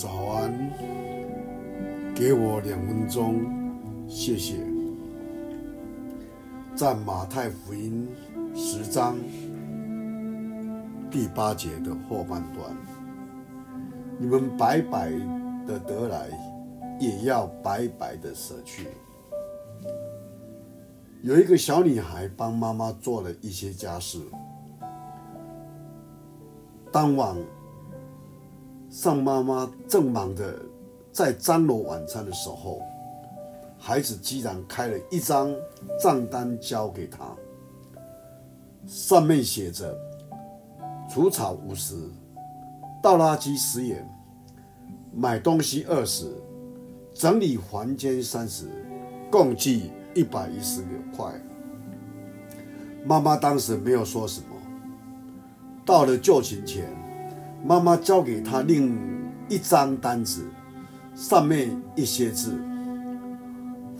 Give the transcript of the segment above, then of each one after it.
早安，给我两分钟，谢谢。在马太福音十章第八节的后半段，你们白白的得来，也要白白的舍去。有一个小女孩帮妈妈做了一些家事，当晚。尚妈妈正忙着在张罗晚餐的时候，孩子居然开了一张账单交给她，上面写着：除草五十，倒垃圾十元，买东西二十，整理房间三十，共计一百一十六块。妈妈当时没有说什么。到了就寝前。妈妈交给他另一张单子，上面一些字：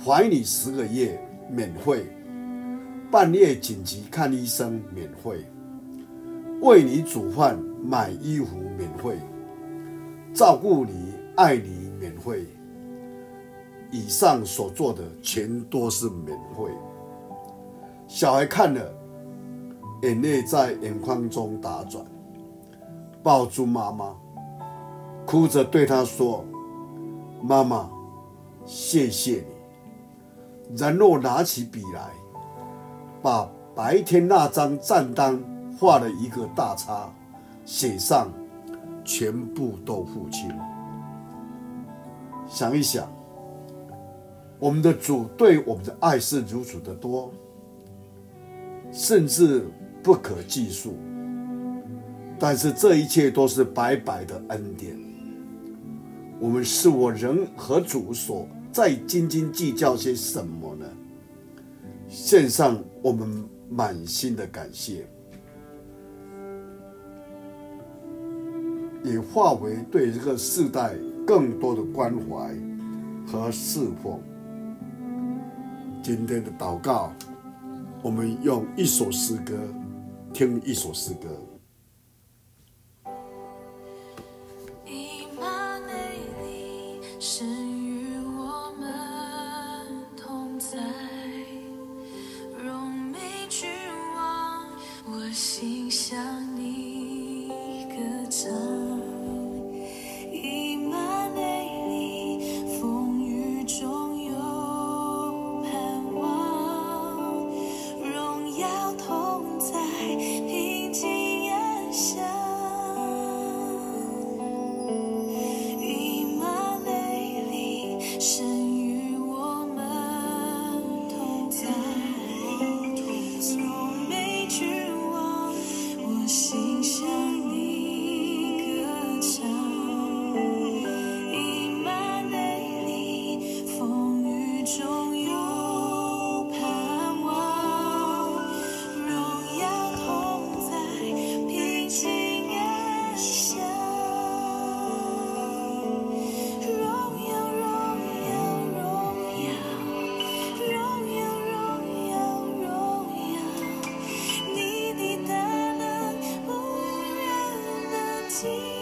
怀你十个月免费，半夜紧急看医生免费，为你煮饭买衣服免费，照顾你爱你免费。以上所做的全都是免费。小孩看了，眼泪在眼眶中打转。抱住妈妈，哭着对她说：“妈妈，谢谢你。”然后拿起笔来，把白天那张账单画了一个大叉，写上“全部都付清”。想一想，我们的主对我们的爱是如此的多，甚至不可计数。但是这一切都是白白的恩典。我们是我人和主所再斤斤计较些什么呢？献上我们满心的感谢，也化为对这个世代更多的关怀和侍奉。今天的祷告，我们用一首诗歌，听一首诗歌。see.